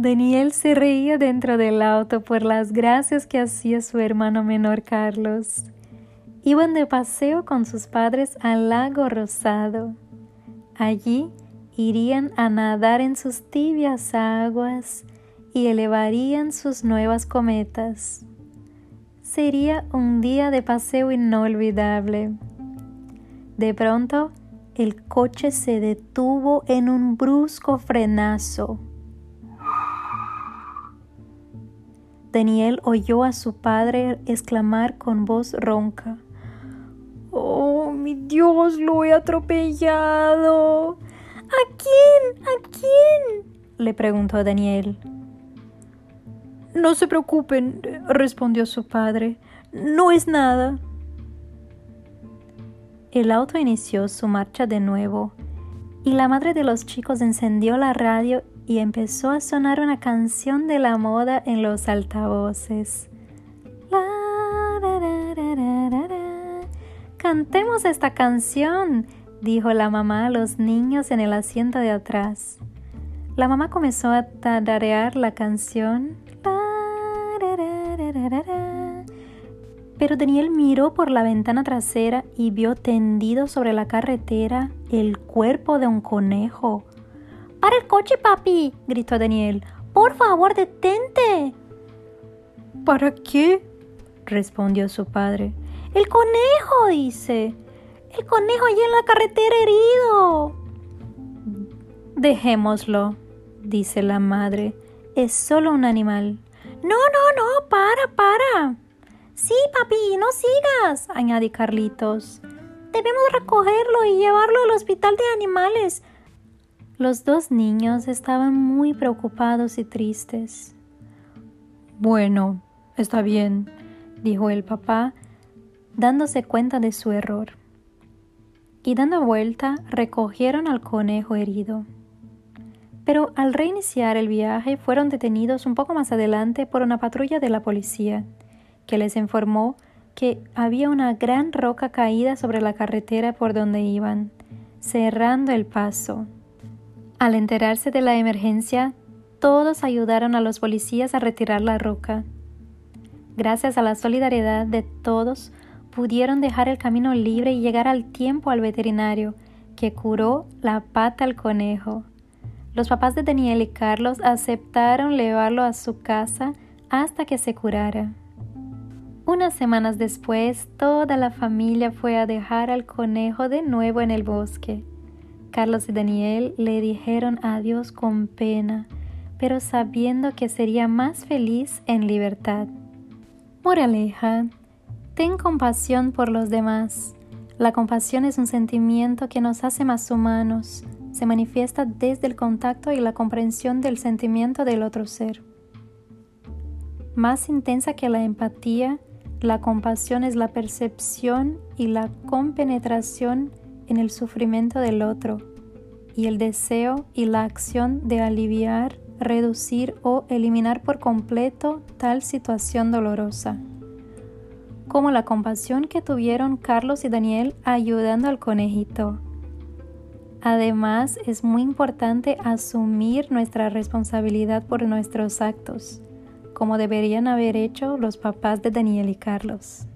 Daniel se reía dentro del auto por las gracias que hacía su hermano menor Carlos. Iban de paseo con sus padres al lago Rosado. Allí irían a nadar en sus tibias aguas y elevarían sus nuevas cometas. Sería un día de paseo inolvidable. De pronto, el coche se detuvo en un brusco frenazo. Daniel oyó a su padre exclamar con voz ronca. ¡Oh, mi Dios, lo he atropellado! ¿A quién? ¿A quién? le preguntó Daniel. No se preocupen, respondió su padre. No es nada. El auto inició su marcha de nuevo y la madre de los chicos encendió la radio y empezó a sonar una canción de la moda en los altavoces. Cantemos esta canción, dijo la mamá a los niños en el asiento de atrás. La mamá comenzó a tararear la canción. Pero Daniel miró por la ventana trasera y vio tendido sobre la carretera el cuerpo de un conejo. ¡Para el coche, papi! gritó Daniel. Por favor, detente. ¿Para qué? respondió su padre. El conejo, dice. El conejo allí en la carretera herido. Dejémoslo, dice la madre. Es solo un animal. No, no, no, para, para. Sí, papi, no sigas, añadió Carlitos. Debemos recogerlo y llevarlo al hospital de animales. Los dos niños estaban muy preocupados y tristes. Bueno, está bien, dijo el papá, dándose cuenta de su error. Y dando vuelta, recogieron al conejo herido. Pero al reiniciar el viaje fueron detenidos un poco más adelante por una patrulla de la policía, que les informó que había una gran roca caída sobre la carretera por donde iban, cerrando el paso. Al enterarse de la emergencia, todos ayudaron a los policías a retirar la roca. Gracias a la solidaridad de todos, pudieron dejar el camino libre y llegar al tiempo al veterinario, que curó la pata al conejo. Los papás de Daniel y Carlos aceptaron llevarlo a su casa hasta que se curara. Unas semanas después, toda la familia fue a dejar al conejo de nuevo en el bosque. Carlos y Daniel le dijeron adiós con pena, pero sabiendo que sería más feliz en libertad. Moraleja, ten compasión por los demás. La compasión es un sentimiento que nos hace más humanos. Se manifiesta desde el contacto y la comprensión del sentimiento del otro ser. Más intensa que la empatía, la compasión es la percepción y la compenetración en el sufrimiento del otro y el deseo y la acción de aliviar, reducir o eliminar por completo tal situación dolorosa como la compasión que tuvieron Carlos y Daniel ayudando al conejito. Además, es muy importante asumir nuestra responsabilidad por nuestros actos, como deberían haber hecho los papás de Daniel y Carlos.